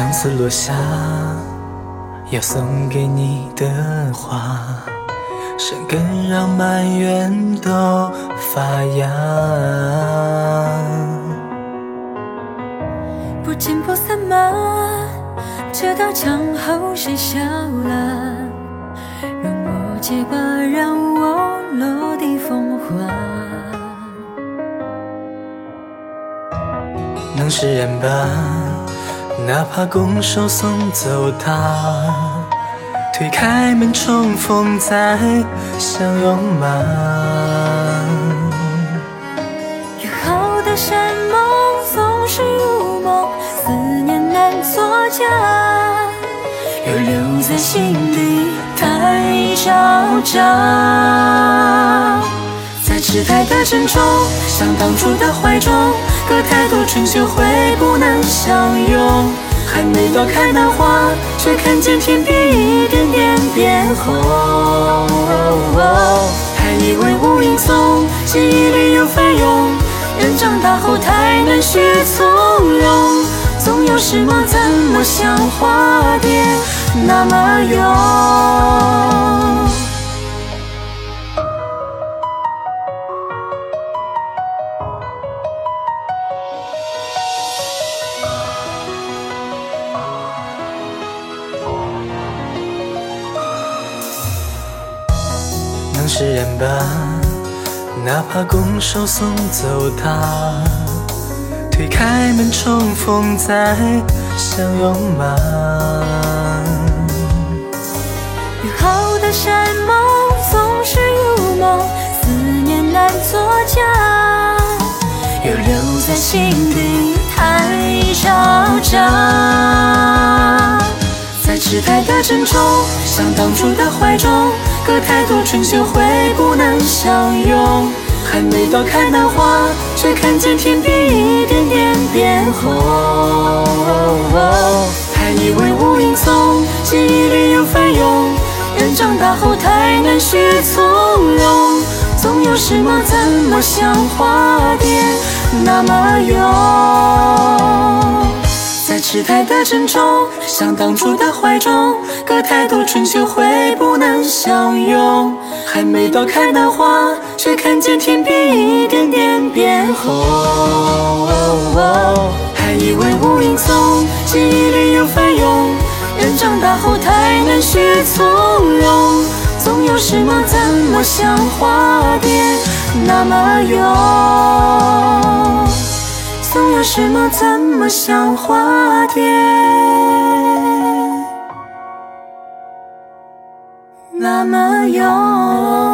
相思落下，要送给你的花，生根让满园都发芽。不见不散吗？这道墙后谁笑了？让我结疤，让我落地风化。能释然吧，哪怕拱手送走他，推开门重逢再相拥吗？约好的山盟总是如梦，思念难作假，又留在心底太招架。在迟台的珍重，像当初的怀中，隔太多春秋会不能相拥。还没到开满花，却看见天边一点点变红。还以为无影踪，记忆里又翻涌。人长大后太难学从容，总有时光怎么像化蝶那么勇。能释然吧，哪怕拱手送走他，推开门重逢再相拥吗？约好的山盟总是如梦，思念难作假，又留在心底太嚣张。在迟台的珍重，像当初的怀中，隔太多春秋会不能相拥。还没到开满花，却看见天边一点点变红。还以为无影踪，记忆里又翻涌。人长大后太难去从容，总有时梦怎么像化蝶那么勇。在迟台的珍重，像当初的怀中，隔太多春秋会不能相拥。还没到开满花，却看见天边一点点变红。还以为无影踪，记忆里又翻涌。人长大后太难去从容，总有时梦怎么像化蝶那么勇。总有什么怎么像化蝶那么勇？